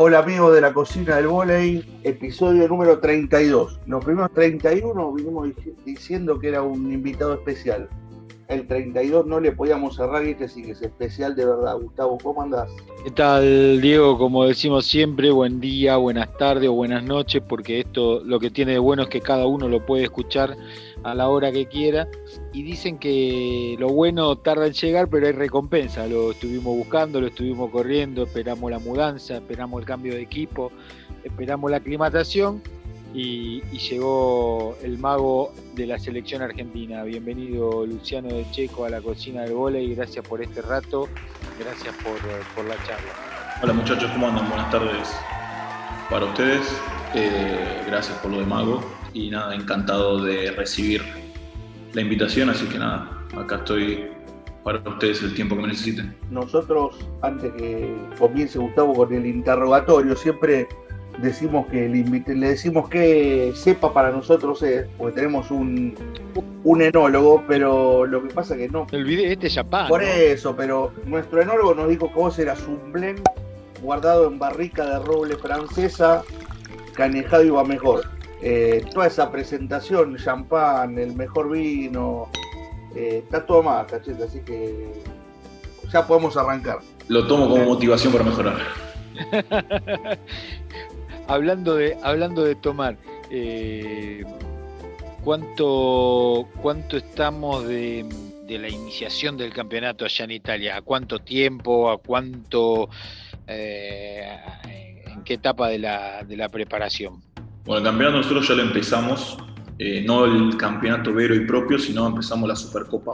Hola amigos de la cocina del volei, episodio número 32. Los primeros 31 vinimos diciendo que era un invitado especial. El 32 no le podíamos cerrar y este sí que es especial de verdad. Gustavo, ¿cómo andás? ¿Qué tal, Diego? Como decimos siempre, buen día, buenas tardes o buenas noches, porque esto lo que tiene de bueno es que cada uno lo puede escuchar a la hora que quiera. Y dicen que lo bueno tarda en llegar, pero hay recompensa. Lo estuvimos buscando, lo estuvimos corriendo, esperamos la mudanza, esperamos el cambio de equipo, esperamos la aclimatación y, llegó el mago de la selección argentina. Bienvenido Luciano de Checo a la cocina del y gracias por este rato, gracias por, la charla. Hola muchachos, ¿cómo andan? Buenas tardes para ustedes, eh, gracias por lo de mago y nada, encantado de recibir la invitación, así que nada, acá estoy para ustedes el tiempo que me necesiten. Nosotros, antes que comience Gustavo con el interrogatorio, siempre decimos que le, decimos que sepa para nosotros es, porque tenemos un, un enólogo, pero lo que pasa que no. El este Japón. Por eso, pero nuestro enólogo nos dijo que vos eras un blend guardado en barrica de roble francesa, canejado y va mejor. Eh, toda esa presentación, champán, el mejor vino, eh, está todo más, cachete, así que ya podemos arrancar. Lo tomo como motivación para mejorar. hablando, de, hablando de tomar, eh, ¿cuánto, ¿cuánto estamos de, la iniciación del campeonato allá en Italia? ¿A cuánto tiempo? ¿A cuánto? ¿En qué etapa de la, de la preparación? Bueno, el campeonato nosotros ya lo empezamos, eh, no el campeonato vero y propio, sino empezamos la Supercopa.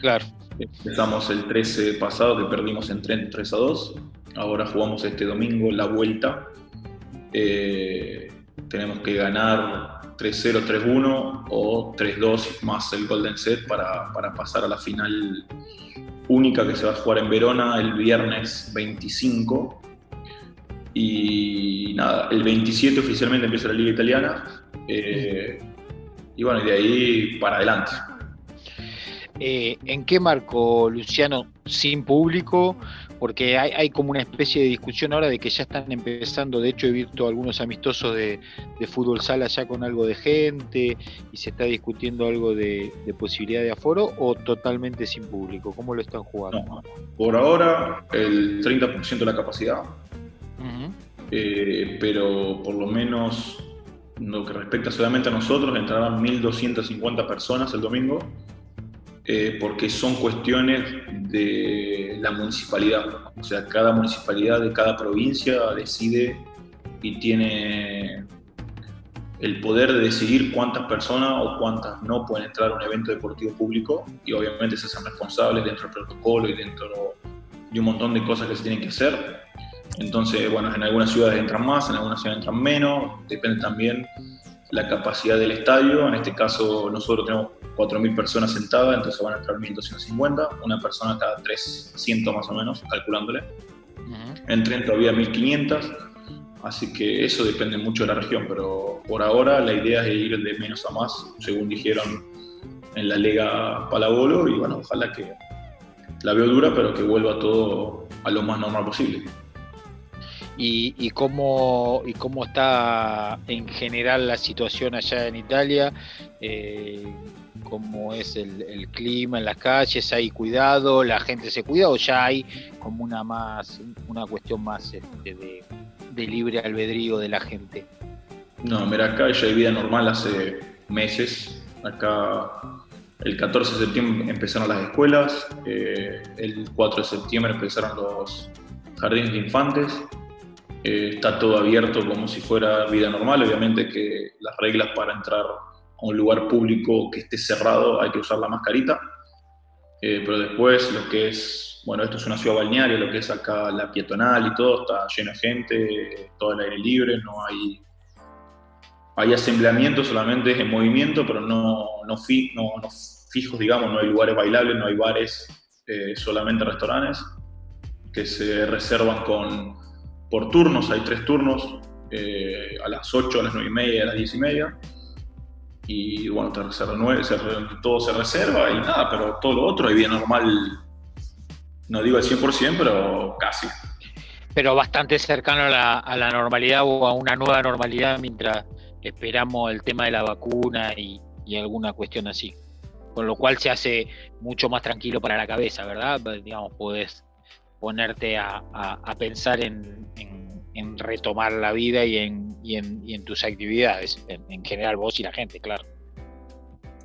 Claro. Empezamos el 13 pasado, que perdimos en 3 a 2. Ahora jugamos este domingo la vuelta. Eh, tenemos que ganar 3-0, 3-1 o 3-2 más el Golden Set para, para pasar a la final única que se va a jugar en Verona el viernes 25 y nada, el 27 oficialmente empieza la liga italiana. Eh, y bueno, y de ahí para adelante. Eh, ¿En qué marco, Luciano, sin público? Porque hay, como una especie de discusión ahora de que ya están empezando, de hecho he visto algunos amistosos de, fútbol sala ya con algo de gente y se está discutiendo algo de, posibilidad de aforo o totalmente sin público. ¿Cómo lo están jugando? por ahora el 30% de la capacidad, eh, pero por lo menos lo que respecta solamente a nosotros, entrarán 1.250 personas el domingo, eh, porque son cuestiones de la municipalidad. O sea, cada municipalidad de cada provincia decide y tiene el poder de decidir cuántas personas o cuántas no pueden entrar a un evento deportivo público y obviamente se hacen responsables dentro del protocolo y dentro de un montón de cosas que se tienen que hacer entonces, bueno, en algunas ciudades entran más, en algunas ciudades entran menos, depende también la capacidad del estadio. En este caso, nosotros tenemos 4.000 personas sentadas, entonces van a entrar 1.250, una persona cada 300 más o menos, calculándole. Entren todavía 1.500, así que eso depende mucho de la región, pero por ahora la idea es ir de menos a más, según dijeron en la Lega Palabolo, y bueno, ojalá que la veo dura, pero que vuelva todo a lo más normal posible y, cómo, y cómo está en general la situación allá en Italia, eh, cómo es el, clima en las calles, hay cuidado, la gente se cuida o ya hay como una más una cuestión más este, de, libre albedrío de la gente. No, mira, acá ya hay vida normal hace meses. Acá el 14 de septiembre empezaron las escuelas, eh, el 4 de septiembre empezaron los jardines de infantes, eh, está todo abierto como si fuera vida normal. Obviamente que las reglas para entrar a un lugar público que esté cerrado hay que usar la mascarita. Eh, pero después lo que es, bueno, esto es una ciudad balnearia, lo que es acá la pietonal y todo, está lleno de gente, todo el aire libre, no hay, hay asembleamiento solamente en movimiento, pero no, no, fijos, digamos, no hay lugares bailables, no hay bares, eh, solamente restaurantes que se reservan con por turnos, hay tres turnos, eh, a las 8, a las 9 y media, a las 10 y media. Y bueno, se renueve, todo se reserva y nada, pero todo lo otro hay bien normal, no digo al 100%, pero casi. pero bastante cercano a la, normalidad o a una nueva normalidad mientras esperamos el tema de la vacuna y, alguna cuestión así. Con lo cual se hace mucho más tranquilo para la cabeza, ¿verdad? Digamos, podés ponerte a, pensar en, retomar la vida y en, en, tus actividades, en, general vos y la gente, claro.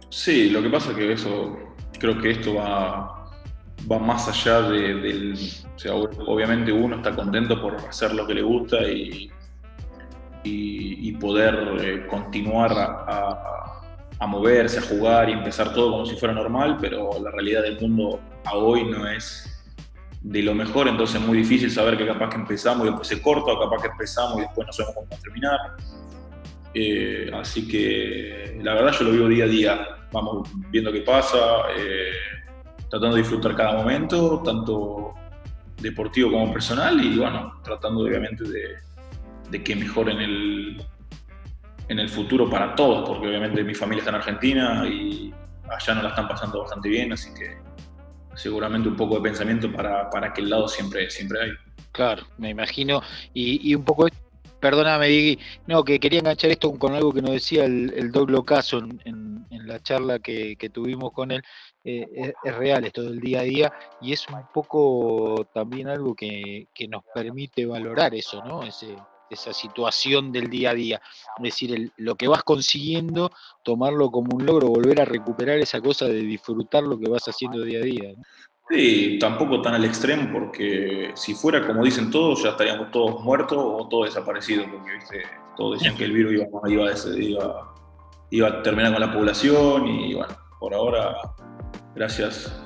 Sí, lo que pasa es que eso, creo que esto va, va más allá de, del... Obviamente uno está contento por hacer lo que le gusta y, y, poder eh, continuar a, a, moverse, a jugar y empezar todo como si fuera normal, pero la realidad del mundo a hoy no es de lo mejor, entonces es muy difícil saber que capaz que empezamos y después se corta, o capaz que empezamos y después no sabemos cómo terminar. Eh, así que la verdad yo lo vivo día a día, vamos viendo qué pasa, eh, tratando de disfrutar cada momento, tanto deportivo como personal, y bueno, tratando obviamente de, de que mejore en el, en el futuro para todos, porque obviamente mi familia está en Argentina y allá no la están pasando bastante bien, así que seguramente un poco de pensamiento para, para aquel lado siempre, siempre hay. Claro, me imagino, y, y un poco perdóname, Diggy, no, que quería enganchar esto con algo que nos decía el, el Doc Locaso en, la charla que, tuvimos con él. Eh, es, real esto del día a día y es un poco también algo que, nos permite valorar eso, ¿no? Esa situación del día a día. Es decir, lo que vas consiguiendo, tomarlo como un logro, volver a recuperar esa cosa de disfrutar lo que vas haciendo día a día. Sí, tampoco tan al extremo, porque si fuera como dicen todos, ya estaríamos todos muertos o todos desaparecidos, porque todos decían que el virus iba, iba, iba, a terminar con la población y bueno, por ahora, gracias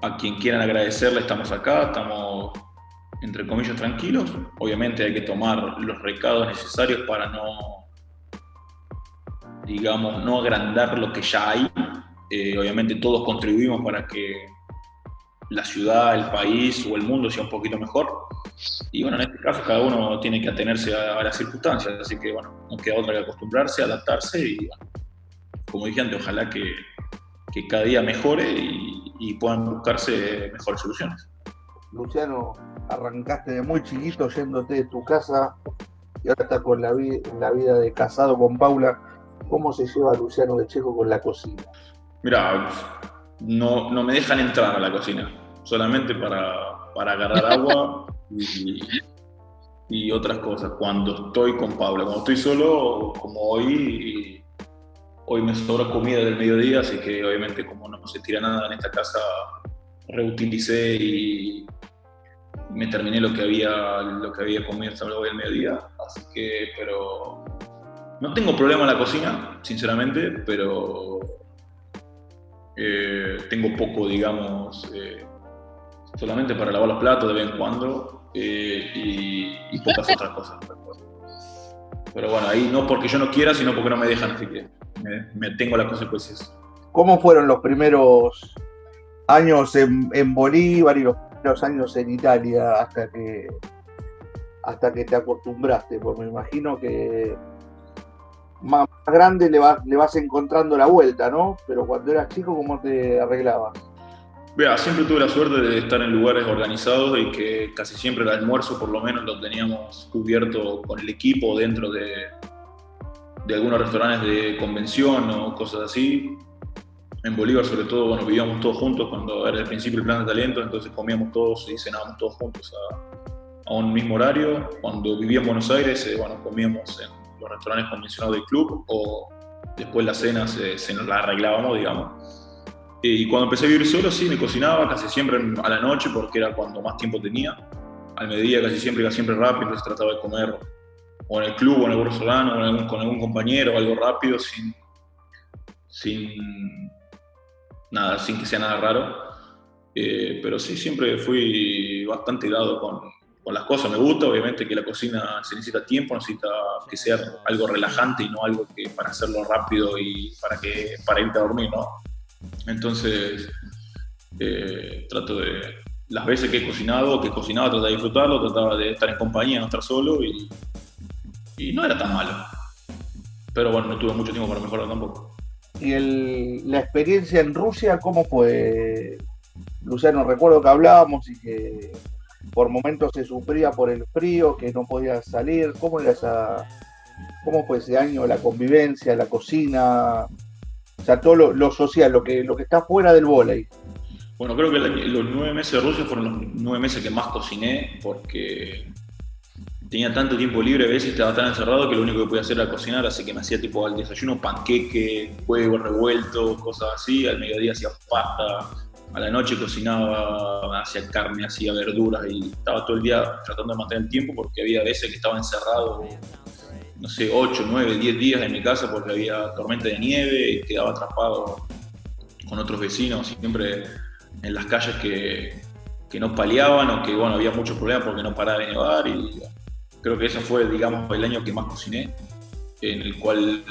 a quien quieran agradecerle, estamos acá, estamos entre comillas tranquilos. Obviamente hay que tomar los recados necesarios para no, digamos, no agrandar lo que ya hay. Eh, obviamente todos contribuimos para que la ciudad, el país o el mundo sea un poquito mejor. Y bueno, en este caso cada uno tiene que atenerse a, las circunstancias, así que bueno, no queda otra que acostumbrarse, adaptarse y como dije antes, ojalá que, que cada día mejore y, y, puedan buscarse mejores soluciones. Luciano, arrancaste de muy chiquito yéndote de tu casa y ahora estás con la, la vida de casado con Paula. ¿Cómo se lleva Luciano de Checo con la cocina? Mira, no, no me dejan entrar a la cocina solamente para, para agarrar agua y, otras cosas. Cuando estoy con Pablo, cuando estoy solo, como hoy, hoy me sobra comida del mediodía, así que obviamente como no se tira nada en esta casa, reutilicé y me terminé lo que había, lo que había comido hasta luego del mediodía. Así que, pero no tengo problema en la cocina, sinceramente, pero eh, tengo poco, digamos, eh, solamente para lavar los platos de vez en cuando eh, y, pocas otras cosas. Pero bueno, ahí no porque yo no quiera, sino porque no me dejan, así que me, tengo las consecuencias. ¿Cómo fueron los primeros años en, Bolívar y los años en Italia hasta que hasta que te acostumbraste? Porque me imagino que más grande le vas, le vas encontrando la vuelta, ¿no? Pero cuando eras chico, ¿cómo te arreglabas? Vea, siempre tuve la suerte de estar en lugares organizados y que casi siempre el almuerzo por lo menos lo teníamos cubierto con el equipo dentro de, de algunos restaurantes de convención o cosas así. En Bolívar sobre todo, bueno, vivíamos todos juntos cuando era el principio el plan de talento, entonces comíamos todos y cenábamos todos juntos a, a un mismo horario. Cuando vivía en Buenos Aires, eh, bueno, comíamos en los restaurantes convencionados del club o después las cenas se nos las arreglábamos, digamos y cuando empecé a vivir solo, sí, me cocinaba casi siempre a la noche porque era cuando más tiempo tenía. Al mediodía casi siempre iba siempre rápido, entonces trataba de comer o en el club o en algún restaurante o con algún compañero, algo rápido, sin, sin nada, sin que sea nada raro. Eh, pero sí, siempre fui bastante dado con, con, las cosas. Me gusta, obviamente, que la cocina se necesita tiempo, necesita que sea algo relajante y no algo que para hacerlo rápido y para, que, para irte a dormir, ¿no? Entonces, eh, trato de, las veces que he cocinado, que cocinaba, trataba de disfrutarlo, trataba de estar en compañía, no estar solo y, y no era tan malo. Pero bueno, no tuve mucho tiempo para mejorar tampoco. ¿Y el, la experiencia en Rusia cómo fue? Luciano, recuerdo que hablábamos y que por momentos se sufría por el frío, que no podía salir. ¿Cómo era esa, cómo fue ese año la convivencia, la cocina, o sea, todo lo, social, lo que, lo que está fuera del volei? Bueno, creo que los nueve meses de Rusia fueron los nueve meses que más cociné porque tenía tanto tiempo libre, a veces estaba tan encerrado que lo único que podía hacer era cocinar, así que me hacía tipo al desayuno panqueque, huevo revuelto, cosas así, al mediodía hacía pasta, a la noche cocinaba, hacía carne, hacía verduras y estaba todo el día tratando de mantener el tiempo porque había veces que estaba encerrado, no sé, 8, 9, 10 días en mi casa porque había tormenta de nieve y quedaba atrapado con otros vecinos, siempre en las calles que, que no paliaban o que bueno, había muchos problemas porque no paraba de nevar y creo que ese fue, digamos, el año que más cociné, en el cual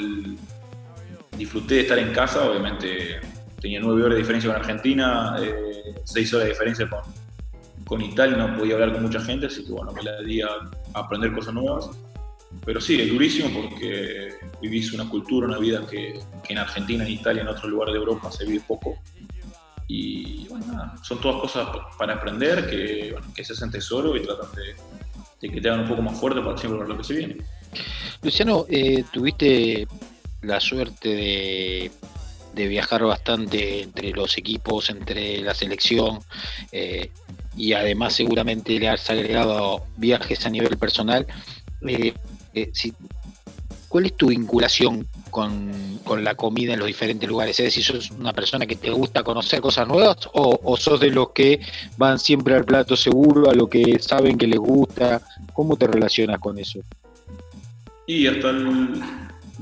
disfruté de estar en casa, obviamente tenía nueve horas de diferencia con Argentina, eh, seis horas de diferencia con, con Italia, no podía hablar con mucha gente, así que bueno, me la di a aprender cosas nuevas. Pero sí, es durísimo porque vivís una cultura, una vida que, en Argentina, en Italia, en otros lugares de Europa se vive poco. Y bueno, nada, son todas cosas para aprender que, que se hacen tesoro y tratan de, de que te hagan un poco más fuerte para siempre lo que se viene. Luciano, eh, tuviste la suerte de de viajar bastante entre los equipos, entre la selección eh, y además seguramente le has agregado viajes a nivel personal. Eh, eh, ¿Cuál es tu vinculación con, la comida en los diferentes lugares? Es decir, ¿sos una persona que te gusta conocer cosas nuevas o, sos de los que van siempre al plato seguro, a lo que saben que les gusta? ¿Cómo te relacionas con eso? Y hasta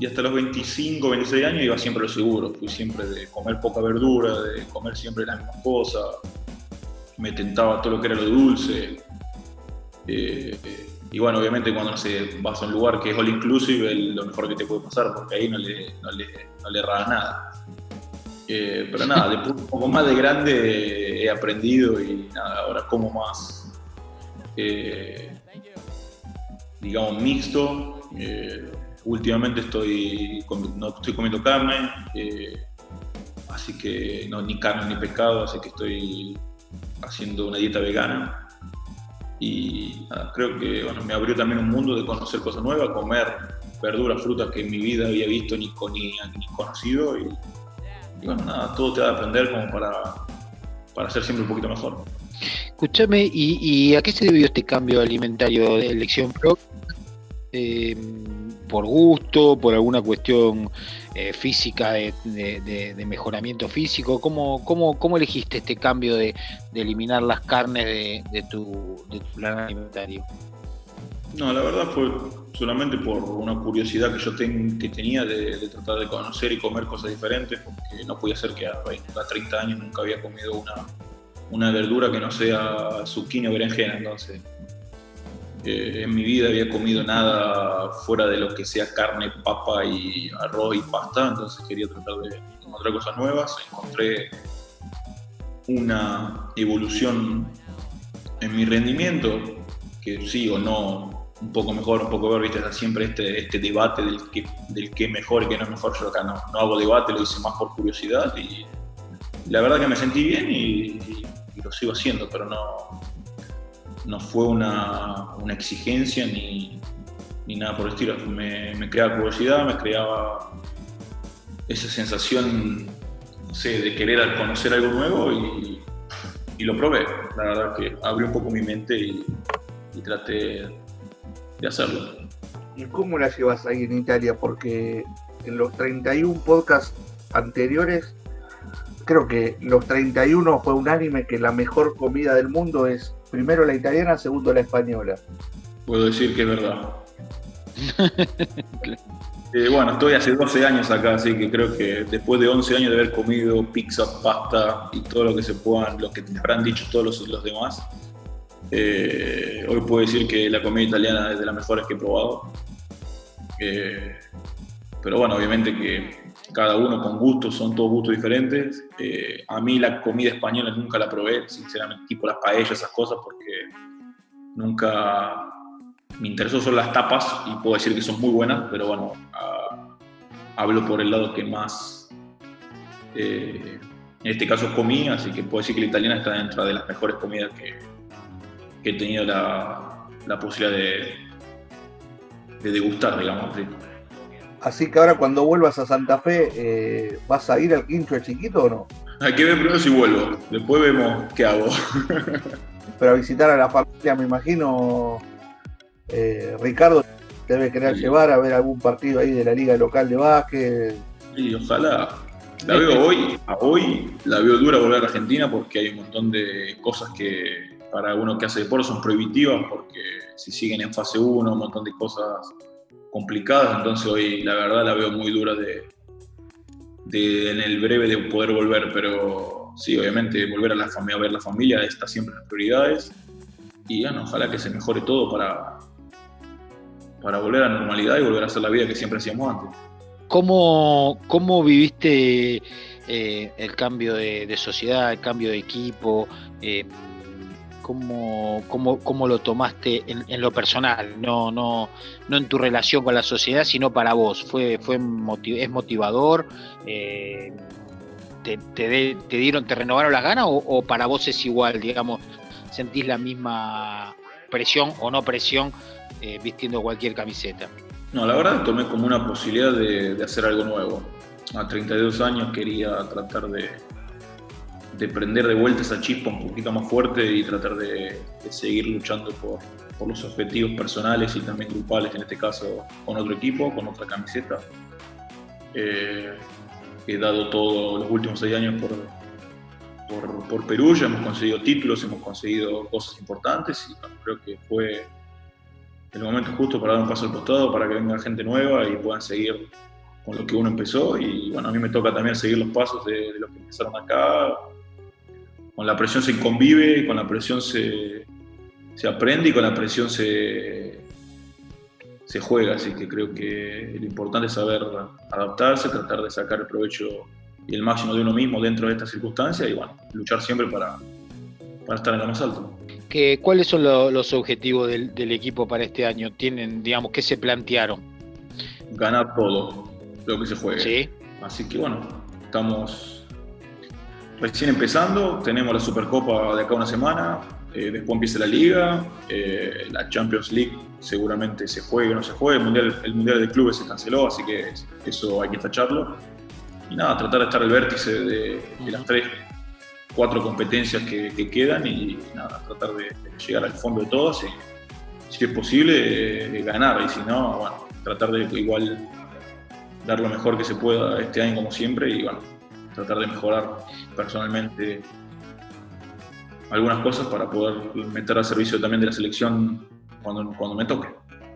y hasta los 25, 26 años iba siempre lo seguro. Fui siempre de comer poca verdura, de comer siempre las mismas cosas. Me tentaba todo lo que era lo dulce. Eh, y bueno, obviamente cuando sé, vas a un lugar que es all inclusive, es lo mejor que te puede pasar, porque ahí no le, no le, no le nada. Eh, pero nada, después un poco más de grande he aprendido y nada, ahora como más, eh, digamos, mixto últimamente estoy, no estoy comiendo carne, eh, así que no, ni carne ni pescado, así que estoy haciendo una dieta vegana. Y creo que bueno, me abrió también un mundo de conocer cosas nuevas, comer verduras, frutas que en mi vida había visto ni, conocido. Y, bueno, nada, todo te va a aprender como para, para ser siempre un poquito mejor. Escúchame, ¿y, ¿y, a qué se debió este cambio alimentario de elección pro? Eh, por gusto, por alguna cuestión eh, física de, mejoramiento físico? ¿Cómo, cómo, cómo elegiste este cambio de, eliminar las carnes de, tu, plan alimentario? No, la verdad fue solamente por una curiosidad que yo que tenía de, tratar de conocer y comer cosas diferentes, porque no podía ser que a, 30 años nunca había comido una, una verdura que no sea zucchini o berenjena, entonces en mi vida había comido nada fuera de lo que sea carne, papa y arroz y pasta, entonces quería tratar de encontrar cosas nuevas. Encontré una evolución en mi rendimiento, que sí o no, un poco mejor, un poco peor, viste, está siempre este, este debate del que, del mejor y que no es mejor. Yo acá no, no hago debate, lo hice más por curiosidad y la verdad que me sentí bien y lo sigo haciendo, pero no, no fue una, exigencia ni, nada por el estilo. Me, creaba curiosidad, me creaba esa sensación, no sé, de querer conocer algo nuevo y, lo probé. La verdad que abrió un poco mi mente y, traté de hacerlo. ¿Y cómo la llevas ahí en Italia? Porque en los 31 podcasts anteriores, creo que los 31 fue unánime que la mejor comida del mundo es Primero la italiana, segundo la española. Puedo decir que es verdad. Eh, bueno, estoy hace 12 años acá, así que creo que después de 11 años de haber comido pizza, pasta y todo lo que se puedan, lo que te habrán dicho todos los, demás, eh, hoy puedo decir que la comida italiana es de las mejores que he probado. Eh, pero bueno, obviamente que cada uno con gustos, son todos gustos diferentes. Eh, a mí la comida española nunca la probé, sinceramente, tipo las paellas, esas cosas, porque nunca me interesó son las tapas y puedo decir que son muy buenas, pero bueno, ah, hablo por el lado que más, eh, en este caso comí, así que puedo decir que la italiana está dentro de las mejores comidas que, he tenido la, la posibilidad de, de degustar, digamos. Que ahora cuando vuelvas a Santa Fe, eh, ¿vas a ir al quincho de chiquito o no? Hay que ver primero si vuelvo, después vemos qué hago. Pero a visitar a la familia, me imagino, eh, Ricardo debe querer llevar a ver algún partido ahí de la liga local de básquet. Y ojalá. La veo hoy, a hoy la veo dura volver a Argentina porque hay un montón de cosas que para uno que hace deporte son prohibitivas porque si siguen en fase 1, un montón de cosas complicadas, entonces hoy la verdad la veo muy dura de, en el breve de poder volver, pero sí, obviamente volver a, la familia, a ver la familia está siempre en las prioridades y bueno, ojalá que se mejore todo para, para volver a la normalidad y volver a hacer la vida que siempre hacíamos antes. ¿Cómo, cómo viviste eh, el cambio de, sociedad, el cambio de equipo? Eh, cómo, cómo, lo tomaste en, lo personal, no, no, no en tu relación con la sociedad, sino para vos. ¿Fue, fue ¿Es motivador? Eh, te, dieron, te renovaron las ganas o, para vos es igual, digamos, sentís la misma presión o no presión eh, vistiendo cualquier camiseta? No, la verdad tomé como una posibilidad de hacer algo nuevo. A 32 años quería tratar de, de prender de vuelta esa chispa un poquito más fuerte y tratar de, seguir luchando por, los objetivos personales y también grupales, en este caso con otro equipo, con otra camiseta. Eh, he dado todo los últimos seis años por, por, Perú, ya hemos conseguido títulos, hemos conseguido cosas importantes y creo que fue el momento justo para dar un paso al costado, para que venga gente nueva y puedan seguir con lo que uno empezó. Y bueno, a mí me toca también seguir los pasos de, de los que empezaron acá, con la presión se convive, con la presión se, aprende y con la presión se, se juega. Así que creo que lo importante es saber adaptarse, tratar de sacar el provecho y el máximo de uno mismo dentro de estas circunstancias y bueno, luchar siempre para, para estar en lo más alto. ¿Qué, ¿Cuáles son los objetivos del, del, equipo para este año? ¿Tienen, digamos, qué se plantearon? Ganar todo lo que se juegue. ¿Sí? Así que bueno, estamos recién empezando, tenemos la Supercopa de acá una semana, eh, después empieza la Liga, eh, la Champions League seguramente se juegue o no se juegue, el Mundial, el mundial de Clubes se canceló, así que eso hay que tacharlo. Y nada, tratar de estar al vértice de, las tres, cuatro competencias que, quedan y nada, tratar de, llegar al fondo de todas y, si es posible, eh, ganar. Y si no, bueno, tratar de igual dar lo mejor que se pueda este año como siempre y bueno, tratar de mejorar personalmente algunas cosas para poder meter al servicio también de la selección cuando, cuando me toque.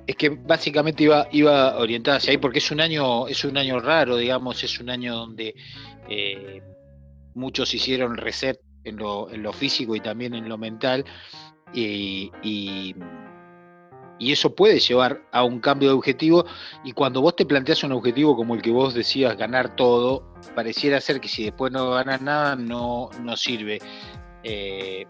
Es que básicamente iba, iba orientada hacia ahí porque es un año, es un año raro, digamos, es un año donde eh, muchos hicieron reset en lo, en lo, físico y también en lo mental. y y eso puede llevar a un cambio de objetivo y cuando vos te planteas un objetivo como el que vos decías, ganar todo, pareciera ser que si después no ganas nada no, no sirve. Eh,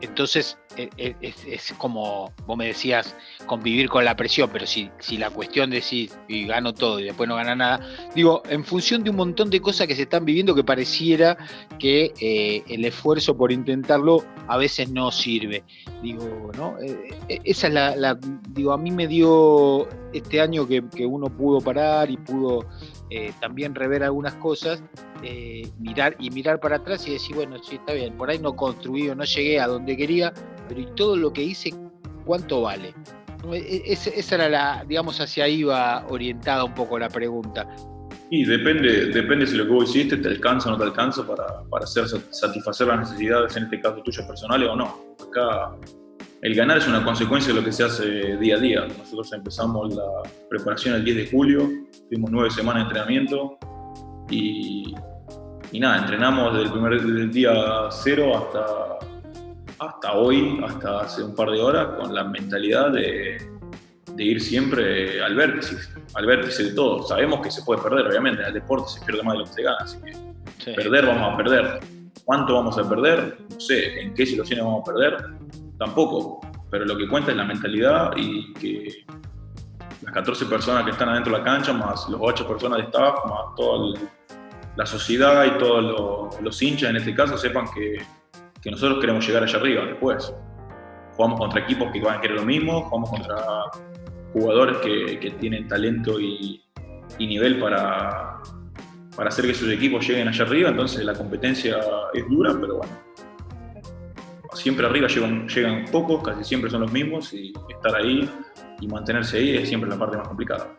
entonces e, e, es, como vos me decías, convivir con la presión, pero si, si la cuestión de si y gano todo y después no gana nada, digo, en función de un montón de cosas que se están viviendo que pareciera que eh, el esfuerzo por intentarlo a veces no sirve. Digo, ¿no? Eh, eh, esa es la, digo, a mí me dio este año que, que uno pudo parar y pudo también rever algunas cosas, mirar y mirar para atrás y decir, bueno, sí, está bien, por ahí no construí no llegué a donde quería, pero ¿y todo lo que hice cuánto vale? E, e, esa era la, digamos, hacia ahí va orientada un poco la pregunta. Y depende, depende si lo que vos hiciste te alcanza o no te alcanza para, para hacer, satisfacer las necesidades, en este caso tuyas personales o no. Acá el ganar es una consecuencia de lo que se hace día a día. Nosotros empezamos la preparación el 10 de julio, tuvimos nueve semanas de entrenamiento y, y nada, entrenamos desde el primer día cero hasta hasta hoy, hasta hace un par de horas, con la mentalidad de, ir siempre al vértice, al vértice de todo. Sabemos que se puede perder, obviamente, en el deporte se pierde más de lo que se gana, así que perder vamos a perder. ¿Cuánto vamos a perder? No sé, ¿en qué situaciones vamos a perder? Tampoco, pero lo que cuenta es la mentalidad y que las 14 personas que están adentro de la cancha, más los 8 personas de staff, más toda la sociedad y todos los, hinchas en este caso, sepan que nosotros queremos llegar allá arriba después. jugamos contra equipos que van a querer lo mismo, jugamos contra jugadores que, que tienen talento y, y nivel para, para hacer que sus equipos lleguen allá arriba, entonces la competencia es dura, pero bueno. Siempre arriba llegan, llegan pocos, casi siempre son los mismos, y estar ahí y mantenerse ahí es siempre la parte más complicada.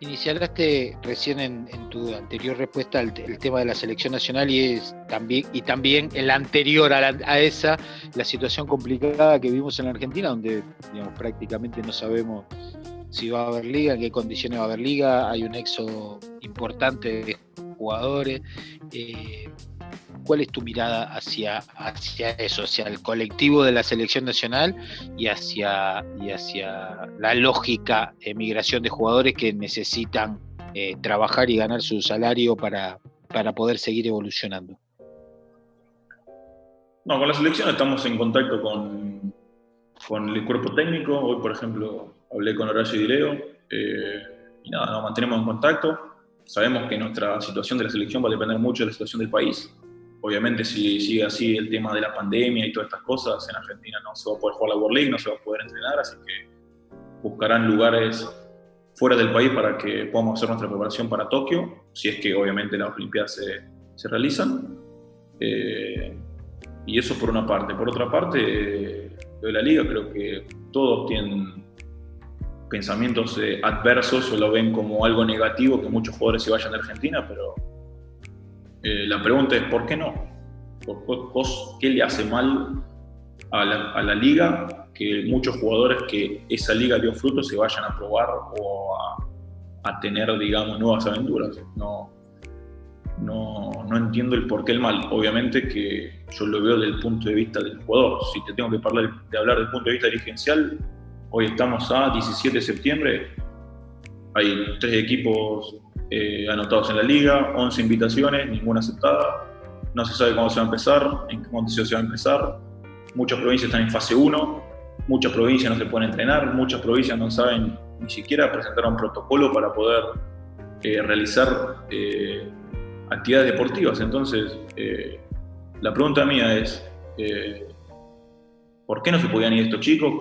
Iniciaste recién en, tu anterior respuesta el, tema de la selección nacional y también y también el anterior a, esa la situación complicada que vimos en la Argentina, donde digamos, prácticamente no sabemos si va a haber liga, en qué condiciones va a haber liga, hay un éxodo importante de jugadores. Eh, ¿Cuál es tu mirada hacia, hacia eso, hacia el colectivo de la selección nacional y hacia, y hacia la lógica emigración de jugadores que necesitan eh, trabajar y ganar su salario para, para poder seguir evolucionando? No, con la selección estamos en contacto con, con el cuerpo técnico. Hoy, por ejemplo, hablé con Horacio Leo eh, y nada, nos mantenemos en contacto. Sabemos que nuestra situación de la selección va a depender mucho de la situación del país. Obviamente, si sigue así el tema de la pandemia y todas estas cosas, en Argentina no se va a poder jugar la World League, no se va a poder entrenar, así que buscarán lugares fuera del país para que podamos hacer nuestra preparación para Tokio, si es que obviamente las Olimpiadas se, se realizan. Eh, y eso por una parte. Por otra parte, de la liga creo que todos tienen pensamientos eh, adversos o lo ven como algo negativo que muchos jugadores se vayan de Argentina, pero eh, la pregunta es ¿por qué no? ¿Vos, ¿Qué le hace mal a la, liga que muchos jugadores que esa liga dio fruto se vayan a probar o a, tener, digamos, nuevas aventuras? No, no, no, entiendo el por qué el mal. Obviamente que yo lo veo desde el punto de vista del jugador. Si te tengo que hablar, de hablar desde el punto de vista dirigencial, Hoy estamos a 17 de septiembre. Hay tres equipos eh, anotados en la liga, 11 invitaciones, ninguna aceptada. No se sabe cuándo se va a empezar, en qué condiciones se va a empezar. Muchas provincias están en fase 1, muchas provincias no se pueden entrenar, muchas provincias no saben ni siquiera presentar un protocolo para poder eh, realizar eh, actividades deportivas. Entonces, la pregunta mía es, ¿por qué no se podían ir estos chicos?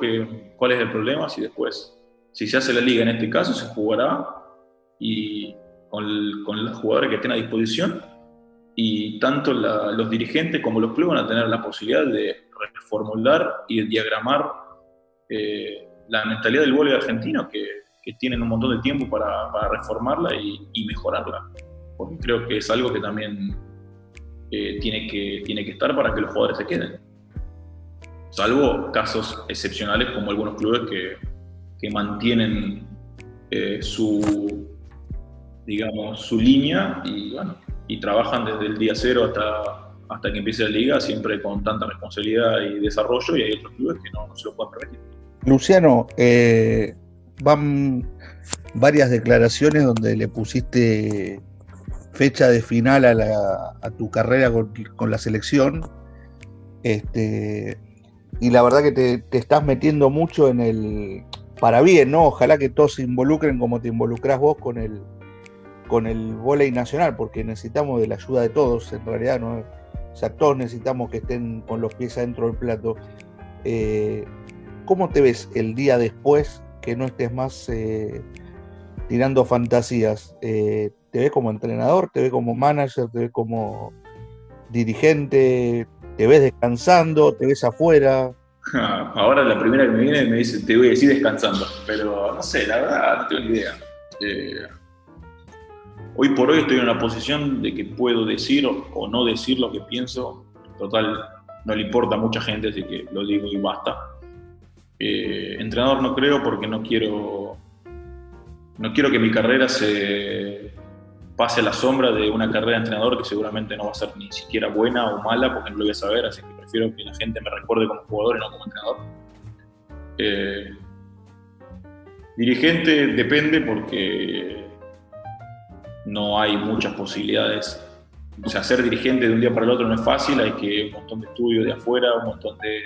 ¿Cuál es el problema? Si después, si se hace la liga en este caso, se jugará y con, con los jugadores que estén a disposición y tanto los dirigentes como los clubes van a tener la posibilidad de reformular y diagramar eh, la mentalidad del voleibol argentino que, que, tienen un montón de tiempo para, para reformarla y, y, mejorarla. Porque creo que es algo que también eh, tiene, que, tiene que estar para que los jugadores se queden salvo casos excepcionales como algunos clubes que, que mantienen eh, su, digamos, su línea y, bueno, y trabajan desde el día cero hasta, hasta que empiece la liga, siempre con tanta responsabilidad y desarrollo, y hay otros clubes que no, se lo pueden permitir. Luciano, eh, van varias declaraciones donde le pusiste fecha de final a, la, a tu carrera con, con la selección. Este, y la verdad que te, estás metiendo mucho en el para bien, ¿no? Ojalá que todos se involucren como te involucras vos con el con el volei nacional, porque necesitamos de la ayuda de todos, en realidad, todos necesitamos que estén con los pies adentro del plato. Eh, ¿Cómo te ves el día después que no estés más eh, tirando fantasías? Eh, ¿Te ves como entrenador? ¿Te ves como manager? ¿Te ves como dirigente? ¿Te ves descansando? ¿Te ves afuera? Ahora la primera que me viene me dice, te voy a decir descansando, pero no sé, la verdad no tengo ni idea. Hoy por hoy estoy en una posición de que puedo decir o, no decir lo que pienso. Total, no le importa a mucha gente, así que lo digo y basta. Eh, entrenador no creo porque no quiero, no quiero que mi carrera se, pase la sombra de una carrera de entrenador que seguramente no va a ser ni siquiera buena o mala porque no lo voy a saber, así que prefiero que la gente me recuerde como jugador y no como entrenador. Eh, dirigente depende porque no hay muchas posibilidades. O sea, ser dirigente de un día para el otro no es fácil, hay que un montón de estudios de afuera, un montón de,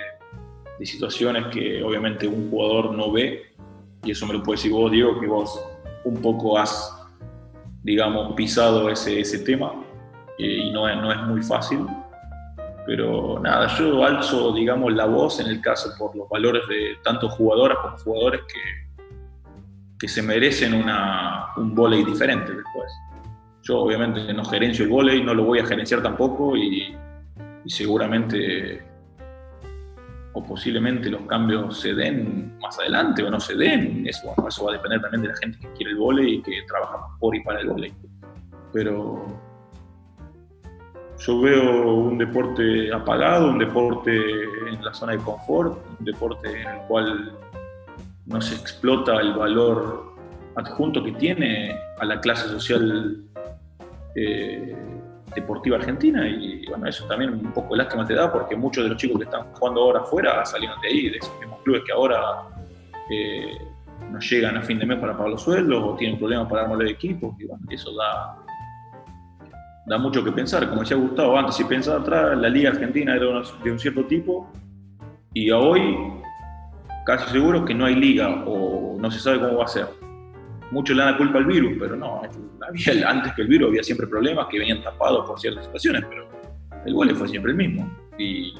de situaciones que obviamente un jugador no ve, y eso me lo puedes decir vos, Diego, que vos un poco has digamos, pisado ese, ese tema y no es, no es muy fácil. Pero nada, yo alzo, digamos, la voz en el caso por los valores de tanto jugadoras como jugadores que, que se merecen una, un volei diferente después. Yo obviamente no gerencio el volei, no lo voy a gerenciar tampoco y, seguramente o posiblemente los cambios se den más adelante o no se den. Eso, eso va a depender también de la gente que quiere el volei y que trabaja por y para el volei. Pero yo veo un deporte apagado, un deporte en la zona de confort, un deporte en el cual no se explota el valor adjunto que tiene a la clase social eh, deportiva argentina y bueno, eso también un poco de lástima te da porque muchos de los chicos que están jugando ahora afuera salieron de ahí, de esos mismos clubes que ahora eh, no llegan a fin de mes para pagar los sueldos o tienen problemas para armar el equipo y bueno, eso da, da mucho que pensar. Como decía Gustavo antes, si pensaba atrás, la liga argentina era de un cierto tipo y hoy casi seguro que no hay liga o no se sabe cómo va a ser muchos le dan la culpa al virus, pero no, antes que el virus había siempre problemas que venían tapados por ciertas situaciones, pero el gol fue siempre el mismo. Y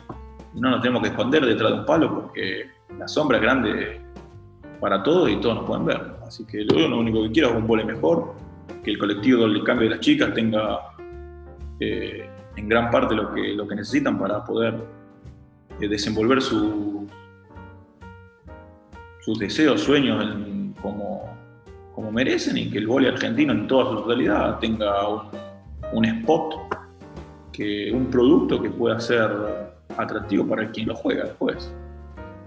no nos tenemos que esconder detrás de un palo porque la sombra es grande para todos y todos nos pueden ver. Así que lo único que quiero es un vole mejor, que el colectivo del cambio de las chicas tenga eh, en gran parte lo que, lo que necesitan para poder eh, desenvolver sus deseos, sueños como, como merecen y que el vóley argentino en toda su totalidad tenga un, spot, que, un producto que pueda ser atractivo para quien lo juega después.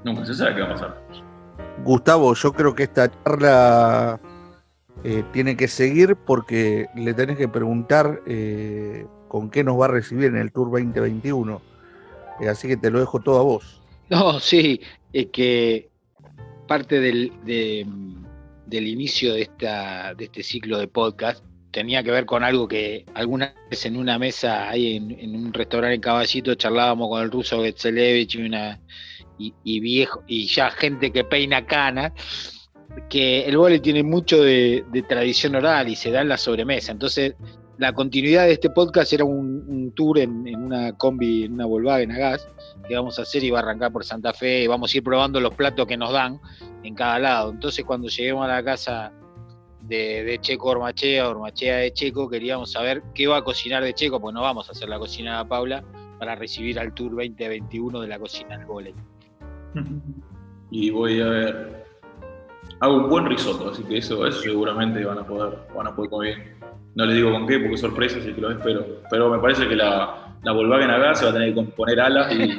Nunca se sabe qué va a pasar. Gustavo, yo creo que esta charla eh, tiene que seguir porque le tenés que preguntar eh, con qué nos va a recibir en el Tour 2021. Eh, así que te lo dejo todo a vos. No, sí, es que parte del, de, del inicio de, esta, de este ciclo de podcast tenía que ver con algo que alguna vez en una mesa ahí en, un restaurante en Caballito charlábamos con el ruso Getzelevich y una y, viejo y ya gente que peina cana que el vole tiene mucho de, tradición oral y se da en la sobremesa. Entonces la continuidad de este podcast era un, tour en, una combi, en una Volkswagen a gas, que vamos a hacer y va a arrancar por Santa Fe y vamos a ir probando los platos que nos dan en cada lado. Entonces cuando lleguemos a la casa de, Checo Ormachea, Ormachea de Checo, queríamos saber qué va a cocinar de Checo, porque no vamos a hacer la cocina de Paula para recibir al Tour 2021 de la cocina del volei. Y voy a ver, hago un buen risotto, así que eso, eso seguramente van a poder, van a poder comer. No les digo con qué, porque es sorpresa, así que lo espero. Pero me parece que la, la Volkswagen acá se va a tener que poner alas y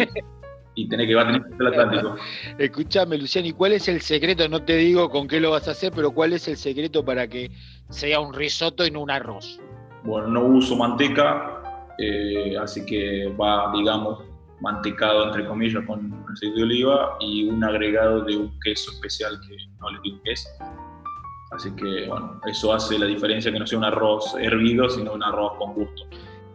y que va a tener que el Atlántico. Escúchame, Luciano, ¿y cuál es el secreto? No te digo con qué lo vas a hacer, pero ¿cuál es el secreto para que sea un risotto y no un arroz? Bueno, no uso manteca, eh, así que va, digamos, mantecado entre comillas con aceite de oliva y un agregado de un queso especial que no le digo qué es. Así que, bueno, eso hace la diferencia que no sea un arroz hervido, sino un arroz con gusto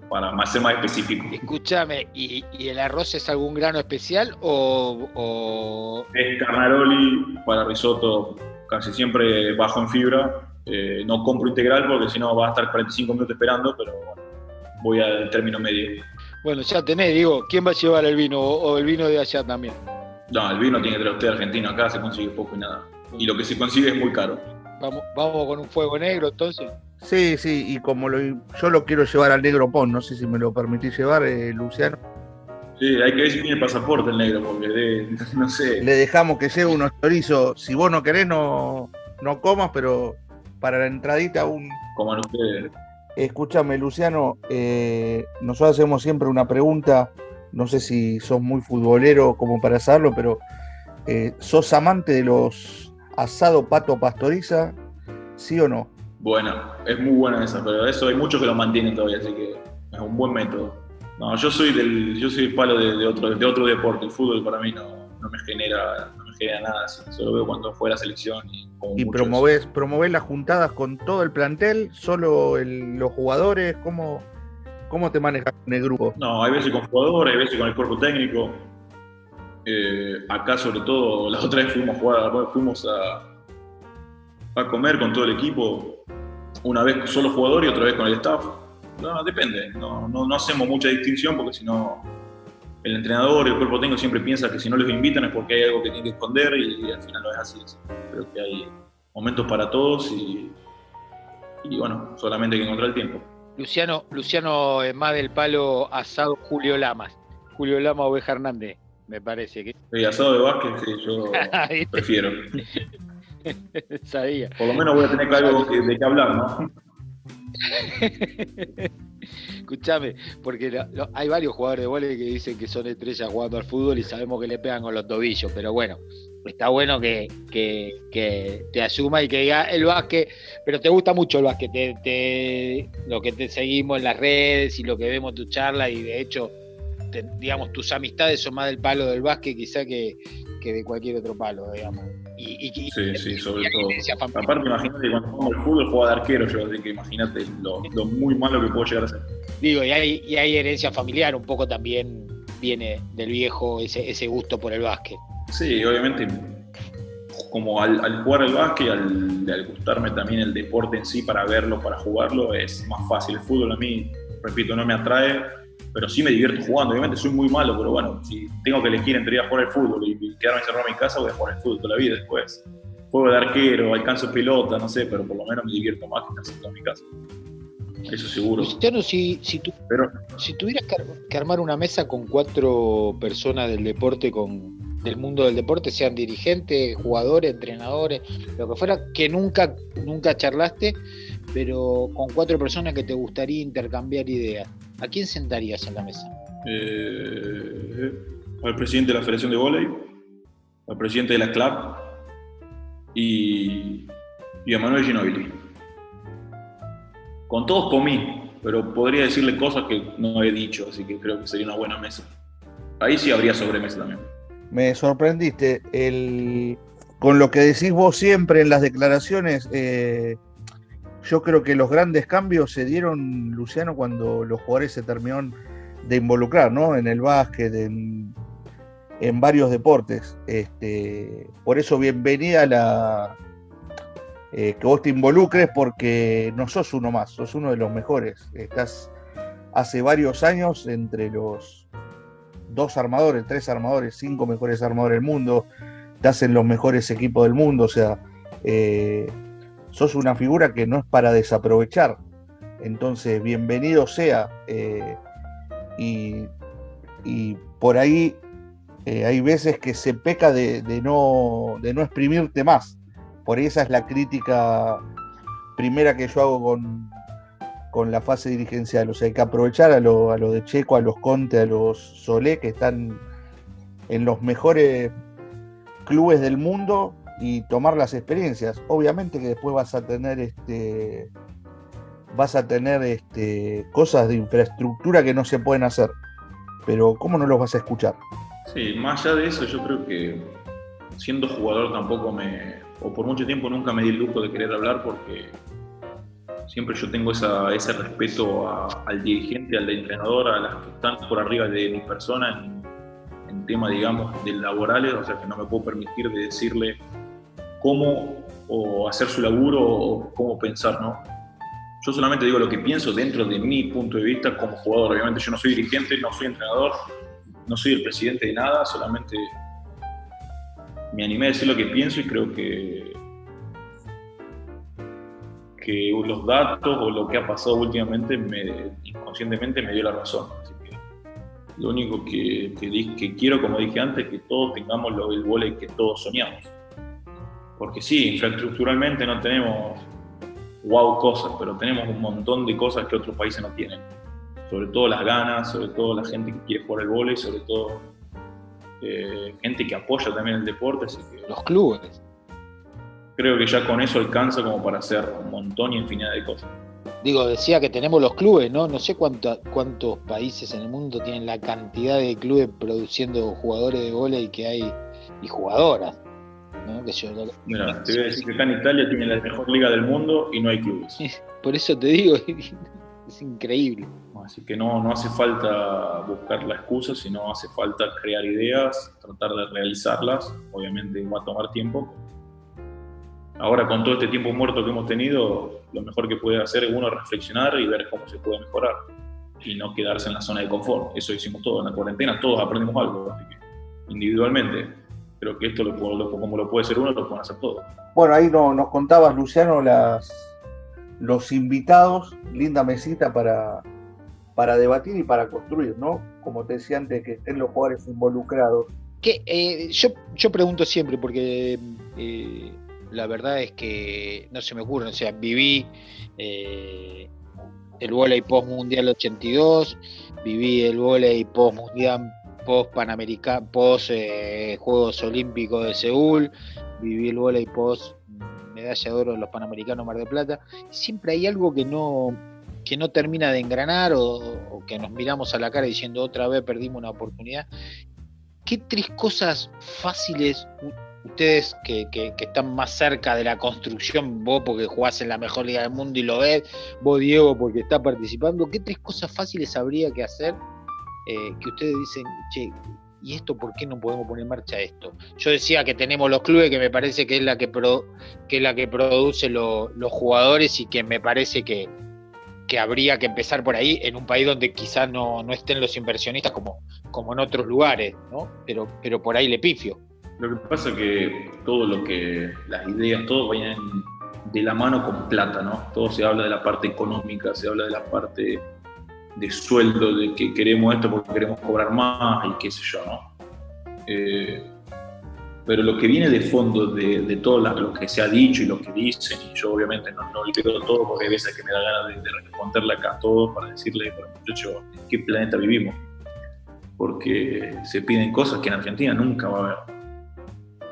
para más ser más específico. Escúchame, ¿y, el arroz es algún grano especial o, Es carnaroli para risotto casi siempre bajo en fibra. Eh, no compro integral porque si no va a estar 45 minutos esperando, pero bueno, voy al término medio. Bueno, ya tenés, digo, ¿quién va a llevar el vino o el vino de allá también? No, el vino tiene que traer usted argentino, acá se consigue poco y nada. Y lo que se consigue es muy caro. Vamos, vamos con un fuego negro entonces. Sí, sí, y como lo, yo lo quiero llevar al negro PON, no sé si me lo permitís llevar, eh, Luciano. Sí, hay que ver si tiene el pasaporte el negro, porque no sé. Le dejamos que lleve unos chorizos. Si vos no querés, no, no comas, pero para la entradita un. Coman ustedes. Escúchame, Luciano, eh, nosotros hacemos siempre una pregunta. No sé si sos muy futbolero como para saberlo, pero eh, ¿sos amante de los asado pato pastoriza? ¿Sí o no? Buena, es muy buena esa, pero eso hay muchos que lo mantienen todavía, así que es un buen método. No, yo soy del, yo soy palo de, otro, de otro deporte, el fútbol para mí no, no me genera, no me genera nada, solo veo cuando fue la selección y, ¿Y promovés, las juntadas con todo el plantel, solo los jugadores, ¿cómo, cómo te manejas en el grupo? No, hay veces con jugadores, hay veces con el cuerpo técnico. Eh, acá sobre todo, la otra vez fuimos a fuimos a, a comer con todo el equipo, una vez solo jugador y otra vez con el staff. No, depende, no, no, hacemos mucha distinción porque si no el entrenador, el cuerpo técnico siempre piensa que si no los invitan es porque hay algo que tienen que esconder y, al final no es así. Creo que hay momentos para todos y, y bueno, solamente hay que encontrar el tiempo. Luciano, Luciano es más del palo asado Julio Lamas. Julio Lama Oveja Hernández, me parece que. El asado de básquet, sí, yo prefiero. Sabía. Por lo menos voy a tener algo de qué hablar, ¿no? Escúchame, porque hay varios jugadores de vóley que dicen que son estrellas jugando al fútbol y sabemos que le pegan con los tobillos, pero bueno, está bueno que, te asuma y que diga el básquet, pero te gusta mucho el básquet, te, lo que te seguimos en las redes y lo que vemos tu charla y de hecho, digamos, tus amistades son más del palo del básquet quizá que, de cualquier otro palo, digamos. Y, sí, sí, sobre todo. Aparte, imagínate cuando juego el fútbol juego de arquero yo, así que imagínate lo, muy malo que puedo llegar a ser. Digo, y hay, y hay herencia familiar, un poco también viene del viejo ese, ese gusto por el básquet. Sí, obviamente, como al, jugar el básquet, al, al, gustarme también el deporte en sí para verlo, para jugarlo, es más fácil. El fútbol a mí, repito, no me atrae, pero sí me divierto jugando. Obviamente soy muy malo, pero bueno, si tengo que elegir entre ir a jugar al fútbol y quedarme encerrado en mi casa, voy a jugar al fútbol toda la vida después. Juego de arquero, alcanzo pelota, no sé, pero por lo menos me divierto más que estar sentado en mi casa. Eso seguro. Luciano, si, si, si tuvieras que armar una mesa con cuatro personas del deporte, con, del mundo del deporte, sean dirigentes, jugadores, entrenadores, lo que fuera, que nunca, nunca charlaste, pero con cuatro personas que te gustaría intercambiar ideas, ¿a quién sentarías en la mesa? Eh, al presidente de la Federación de Voley, al presidente de la CLAP y, y a Manuel Ginobili. Con todos comí, pero podría decirle cosas que no he dicho, así que creo que sería una buena mesa. Ahí sí habría sobremesa también. Me sorprendiste. El, con lo que decís vos siempre en las declaraciones, eh, yo creo que los grandes cambios se dieron, Luciano, cuando los jugadores se terminaron de involucrar, ¿no? En el básquet, en, varios deportes. Este, por eso, bienvenida la, eh, que vos te involucres porque no sos uno más, sos uno de los mejores. Estás hace varios años entre los dos armadores, tres armadores, cinco mejores armadores del mundo, estás en los mejores equipos del mundo, o sea, eh, sos una figura que no es para desaprovechar. Entonces, bienvenido sea. Eh, y, por ahí eh, hay veces que se peca de, no, de no exprimirte más. Por esa es la crítica primera que yo hago con, con la fase dirigencial. O sea, hay que aprovechar a los a lo de Checo, a los Conte, a los Solé, que están en los mejores clubes del mundo y tomar las experiencias. Obviamente que después vas a tener este vas a tener este cosas de infraestructura que no se pueden hacer. Pero ¿cómo no los vas a escuchar? Sí, más allá de eso, yo creo que siendo jugador tampoco me o por mucho tiempo nunca me di el lujo de querer hablar porque siempre yo tengo ese respeto al dirigente, al entrenador, a las que están por arriba de mi persona en, en temas, digamos, de laborales, o sea que no me puedo permitir de decirle cómo o hacer su laburo o cómo pensar, ¿no? Yo solamente digo lo que pienso dentro de mi punto de vista como jugador. Obviamente yo no soy dirigente, no soy entrenador, no soy el presidente de nada, solamente me animé a decir lo que pienso y creo que, que los datos o lo que ha pasado últimamente me, inconscientemente me dio la razón. Así que lo único que, que, quiero, como dije antes, es que todos tengamos el vóley que todos soñamos porque sí, infraestructuralmente no tenemos wow cosas, pero tenemos un montón de cosas que otros países no tienen. Sobre todo las ganas, sobre todo la gente que quiere jugar el vóley, sobre todo eh, gente que apoya también el deporte. Los clubes. Creo que ya con eso alcanza como para hacer un montón y infinidad de cosas. Digo, decía que tenemos los clubes, ¿no? No sé cuántos países en el mundo tienen la cantidad de clubes produciendo jugadores de vóley que hay y jugadoras. Mira, te voy a decir que acá en Italia tiene la mejor liga del mundo y no hay clubes. Por eso te digo, es increíble. Así que no, no hace falta buscar la excusa, sino hace falta crear ideas, tratar de realizarlas. Obviamente va a tomar tiempo. Ahora con todo este tiempo muerto que hemos tenido, lo mejor que puede hacer es uno reflexionar y ver cómo se puede mejorar. y no quedarse en la zona de confort. Eso hicimos todo en la cuarentena, todos aprendimos algo, individualmente. Pero que esto, lo, como lo puede ser uno, lo pueden hacer todos. Bueno, ahí no, nos contabas, Luciano, las, los invitados, linda mesita para, para debatir y para construir, ¿no? Como te decía antes, que estén los jugadores involucrados. Que, eh, yo, yo pregunto siempre, porque eh, la verdad es que no se me ocurre, o sea, viví eh, el volei post mundial 82, viví el volei post mundial, post panamericano, post Juegos Olímpicos de Seúl, viví el volei post medalla de oro de los Panamericanos Mar de Plata, siempre hay algo que no, que no termina de engranar o, que nos miramos a la cara diciendo otra vez perdimos una oportunidad. ¿Qué tres cosas fáciles ustedes que, están más cerca de la construcción, vos porque jugás en la mejor liga del mundo y lo ves, vos Diego porque está participando, ¿qué tres cosas fáciles habría que hacer eh, que ustedes dicen, che, ¿y esto por qué no podemos poner en marcha esto? Yo decía que tenemos los clubes, que me parece que es la que, que, es la que produce los jugadores y que me parece que, que, habría que empezar por ahí en un país donde quizás no, no, estén los inversionistas como, como en otros lugares, ¿no? Pero, pero por ahí le pifio. Lo que pasa es que todo lo que, las ideas, todo vayan de la mano con plata, ¿no? Todo se habla de la parte económica, se habla de la parte de sueldo, de que queremos esto porque queremos cobrar más y qué sé yo, ¿no? Eh, pero lo que viene de fondo de, todo lo que se ha dicho y lo que dicen, y yo obviamente no, no leo todo porque hay veces que me da ganas de, responderle acá a todos para decirle, pero muchachos, ¿en qué planeta vivimos? Porque se piden cosas que en Argentina nunca va a haber.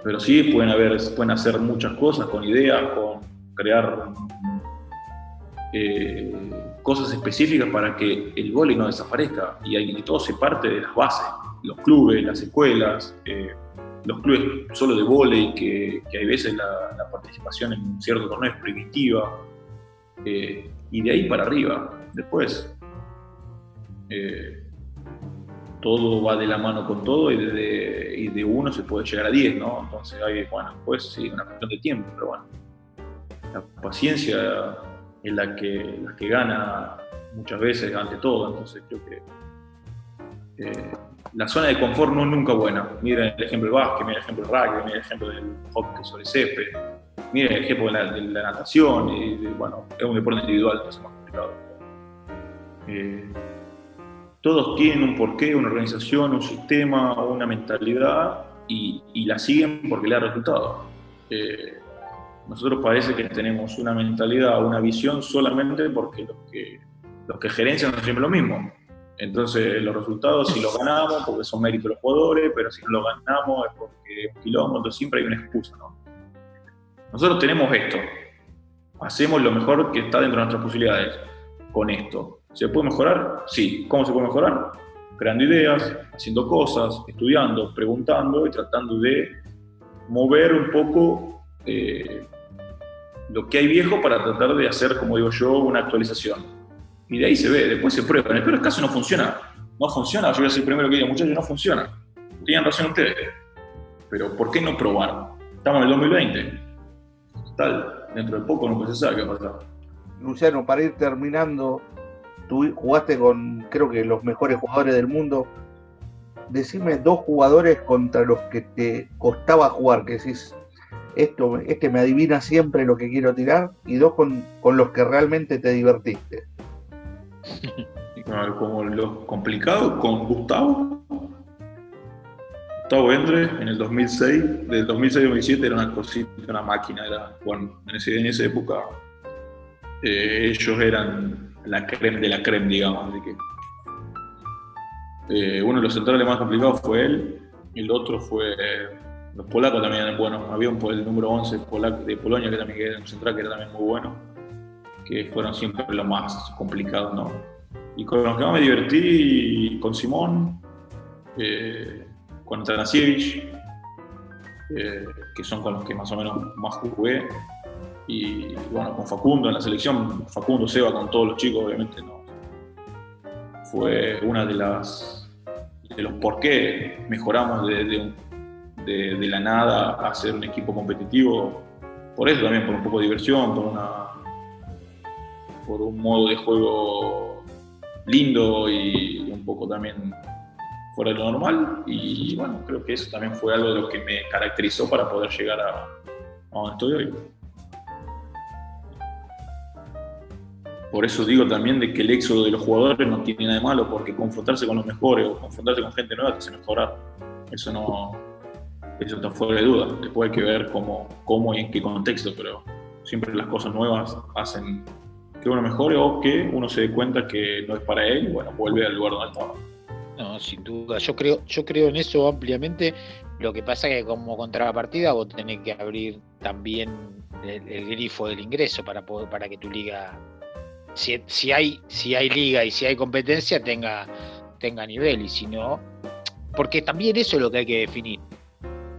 Pero sí pueden, haber, pueden hacer muchas cosas con ideas, con crear eh, cosas específicas para que el vóley no desaparezca y, y, todo se parte de las bases, los clubes, las escuelas, eh, los clubes solo de vóley, que, que, hay veces la, participación en un cierto torneo es primitiva, eh, y de ahí para arriba, después. todo va de la mano con todo y de, de uno se puede llegar a 10, ¿no? Entonces hay, bueno, pues sí, una cuestión de tiempo, pero bueno, la paciencia es la que, la que gana muchas veces ante todo. Entonces creo que eh, la zona de confort no es nunca buena. Mira el ejemplo del básquet, mira el ejemplo del rugby, mira el ejemplo del hockey sobre césped, mira el ejemplo de la, natación. Y, bueno, es un deporte individual, entonces es más complicado. Eh, todos tienen un porqué, una organización, un sistema, una mentalidad y, y la siguen porque le da resultado. Eh, nosotros parece que tenemos una mentalidad, una visión solamente porque los que, los que gerencian son siempre lo mismo. Entonces los resultados si los ganamos porque son méritos los jugadores, pero si no los ganamos es porque es un kilómetro, siempre hay una excusa. ¿no? Nosotros tenemos esto, hacemos lo mejor que está dentro de nuestras posibilidades con esto. ¿Se puede mejorar? Sí. ¿Cómo se puede mejorar? Creando ideas, haciendo cosas, estudiando, preguntando y tratando de mover un poco eh, lo que hay viejo para tratar de hacer, como digo yo, una actualización. Y de ahí se ve, después se prueba. En el peor caso no funciona. No funciona, yo voy a ser el primero que diga, muchachos, no funciona. Tienen razón ustedes. Pero ¿por qué no probar? Estamos en el 2020. Tal, dentro de poco no se sabe qué va a pasar. Luciano, para ir terminando, tú jugaste con, creo que los mejores jugadores del mundo. Decime dos jugadores contra los que te costaba jugar, que decís, esto, este me adivina siempre lo que quiero tirar, y dos con, los que realmente te divertiste. Como lo complicado con Gustavo. Gustavo Endre en el 2006, del 2006-2007 era una cosita, una máquina, era, bueno, en, esa época eh, ellos eran la creme de la creme, digamos, así que eh, uno de los centrales más complicados fue él, el otro fue los polacos también eran buenos. Había un el número 11 de Polonia que también era un central que era también muy bueno, que fueron siempre los más complicados, ¿no? Y con los que más me divertí, con Simón, eh, con Tanasiewicz, eh, que son con los que más o menos más jugué, y bueno, con Facundo en la selección, Facundo Seba con todos los chicos, obviamente, no. Fue una de las de los por qué mejoramos de, de, la nada a ser un equipo competitivo, por eso también, por un poco de diversión, por, una, por un modo de juego lindo y un poco también fuera de lo normal. Y bueno, creo que eso también fue algo de lo que me caracterizó para poder llegar a, a donde estoy hoy. Por eso digo también de que el éxodo de los jugadores no tiene nada de malo, porque confrontarse con los mejores o confrontarse con gente nueva te hace mejorar. Eso no, eso está fuera de duda. Después hay que ver cómo, cómo y en qué contexto, pero siempre las cosas nuevas hacen que uno mejore o que uno se dé cuenta que no es para él y bueno, vuelve al lugar donde estaba. No, sin duda. Yo creo, yo creo en eso ampliamente. Lo que pasa es que como contrapartida vos tenés que abrir también el, grifo del ingreso para poder, para que tu liga, si, si, hay, si hay liga y si hay competencia, tenga, tenga nivel. Y si no, porque también eso es lo que hay que definir.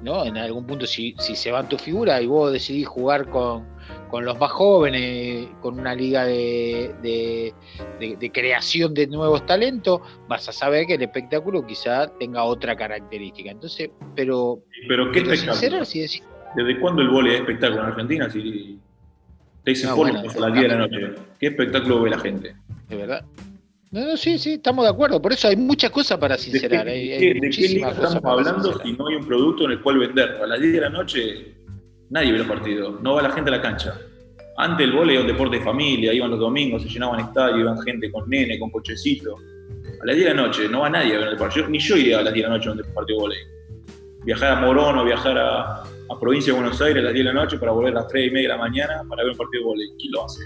¿No? En algún punto, si, si se va tu figura y vos decidís jugar con, con los más jóvenes, con una liga de, de, de, de, creación de nuevos talentos, vas a saber que el espectáculo quizá tenga otra característica. Entonces, pero. Pero qué espectáculo. Si decís... ¿Desde cuándo el vole es espectáculo en Argentina? Si te dicen ah, bueno, a las 10 de la noche. ¿Qué espectáculo ve la gente? De verdad. No, no, sí, sí, estamos de acuerdo. Por eso hay muchas cosas para sincerar. ¿De qué, hay, hay de qué liga estamos hablando si no hay un producto en el cual vender? A las 10 de la noche nadie ve los partidos, no va la gente a la cancha. Antes el vóley era un deporte de familia, iban los domingos, se llenaban estadios, iban gente con nene, con cochecito. A las 10 de la noche no va nadie a ver el partido. Ni yo iría a las 10 de la noche a un partido de vóley. Viajar a Morón o viajar a, a, provincia de Buenos Aires a las 10 de la noche para volver a las 3 y media de la mañana para ver un partido de vóley. ¿Quién lo hace?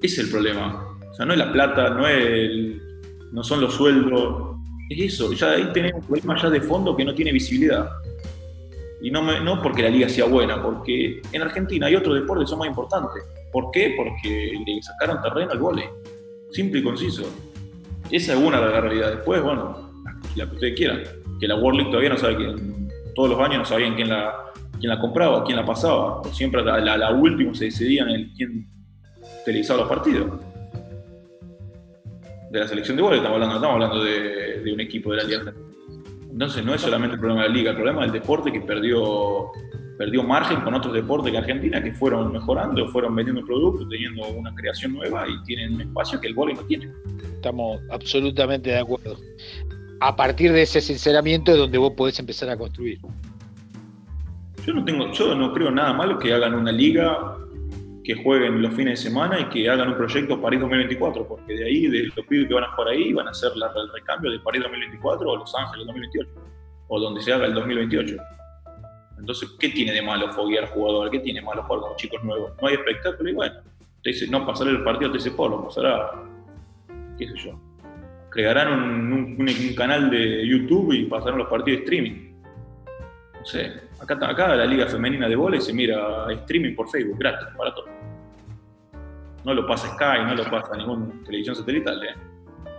Ese es el problema. O sea, no es la plata, no, es el, no son los sueldos. Es eso. Ya ahí tenemos un problema ya de fondo que no tiene visibilidad. Y no, me, no porque la liga sea buena, porque en Argentina hay otros deportes que son más importantes. ¿Por qué? Porque le sacaron terreno al vóley. Simple y conciso. Esa es una de las realidades. Después, bueno, la que ustedes quieran. Que la World League todavía no sabe quién, todos los años no sabían quién la, quién la compraba, quién la pasaba. Siempre a la, la, última se decidían el quién televisaba los partidos. De la selección de vóley estamos hablando, estamos hablando de, de un equipo de la Liga. Entonces no es solamente el problema de la liga, el problema del deporte que perdió, perdió margen con otros deportes que Argentina que fueron mejorando, fueron vendiendo productos, teniendo una creación nueva y tienen un espacio que el vóley no tiene. Estamos absolutamente de acuerdo. A partir de ese sinceramiento es donde vos podés empezar a construir. Yo no tengo, yo no creo nada malo que hagan una liga que jueguen los fines de semana y que hagan un proyecto París 2024, porque de ahí, de los pibes que van a jugar ahí, van a hacer la, el recambio de París 2024 o Los Ángeles 2028, o donde se haga el 2028. Entonces, ¿qué tiene de malo foguear jugador? ¿Qué tiene de malo jugar con chicos nuevos? No hay espectáculo y bueno, te no pasar el partido te dice lo pasará, qué sé yo. Crearán un, canal de YouTube y pasarán los partidos de streaming. No sé, acá, la liga femenina de vóley se mira streaming por Facebook, gratis, para todo. No lo pasa Sky, no lo pasa ninguna televisión satelital. ¿eh?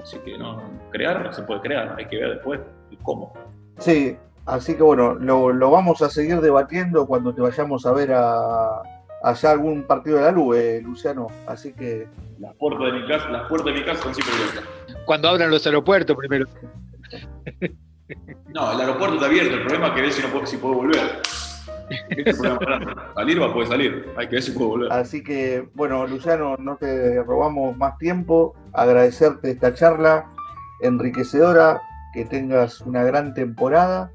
Así que no, crear se puede crear, hay que ver después cómo. Sí, así que bueno, lo, lo vamos a seguir debatiendo cuando te vayamos a ver a, allá algún partido de la luz, eh, Luciano. Así que. Las puertas de mi casa, las puertas de mi casa son siempre abiertas. Cuando abran los aeropuertos primero. No, el aeropuerto está abierto, el problema es que ver si, no puedo, si puedo volver. Este salir va a poder salir, hay que ver si puedo volver. Así que, bueno, Luciano, no te robamos más tiempo. Agradecerte esta charla enriquecedora, que tengas una gran temporada,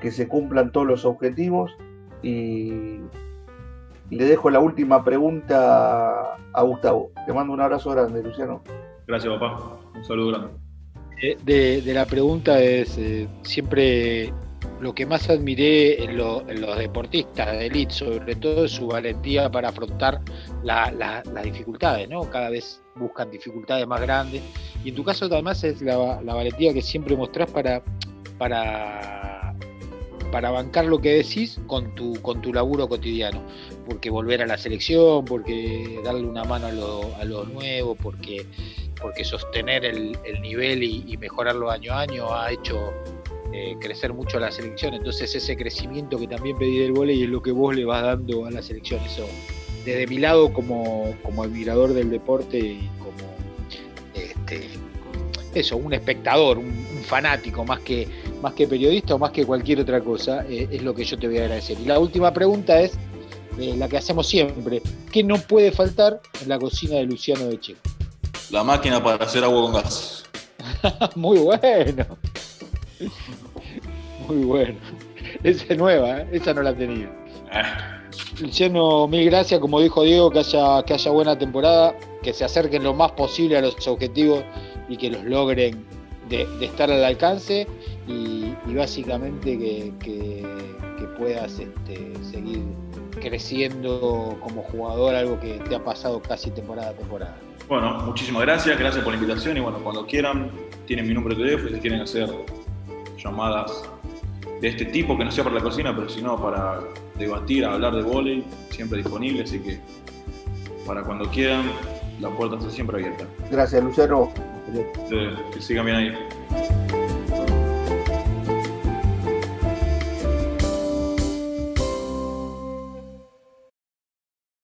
que se cumplan todos los objetivos y le dejo la última pregunta a Gustavo. Te mando un abrazo grande, Luciano. Gracias, papá. Un saludo grande. De, de la pregunta es eh, siempre lo que más admiré en, lo, en, los deportistas de elite, sobre todo, es su valentía para afrontar la, la, las dificultades, ¿no? Cada vez buscan dificultades más grandes. Y en tu caso, además, es la, valentía que siempre mostrás para, para, bancar lo que decís con tu, con tu laburo cotidiano. Porque volver a la selección, porque darle una mano a lo, a lo nuevo, porque, sostener el, el nivel y, y mejorarlo año a año ha hecho eh, crecer mucho a la selección. Entonces ese crecimiento que también pedí del volei es lo que vos le vas dando a la selección. Eso, desde mi lado como, como admirador del deporte y como este, eso, un espectador, un, un, fanático, más que, más que periodista o más que cualquier otra cosa, eh, es lo que yo te voy a agradecer. Y la última pregunta es eh, la que hacemos siempre. ¿Qué no puede faltar en la cocina de Luciano de Checo? La máquina para hacer agua con gas. Muy bueno. Muy bueno. Esa es nueva, ¿eh? esa no la tenía. Eh, Luciano, mil gracias, como dijo Diego, que haya, que haya buena temporada, que se acerquen lo más posible a los objetivos y que los logren de, de estar al alcance y, y básicamente que, que- que puedas este, seguir creciendo como jugador, algo que te ha pasado casi temporada a temporada. Bueno, muchísimas gracias, gracias por la invitación y bueno, cuando quieran, tienen mi número de teléfono y si quieren hacer llamadas de este tipo, que no sea para la cocina, pero sino para debatir, hablar de vóley, siempre disponible, así que para cuando quieran, la puerta está siempre abierta. Gracias. Que que sigan bien ahí.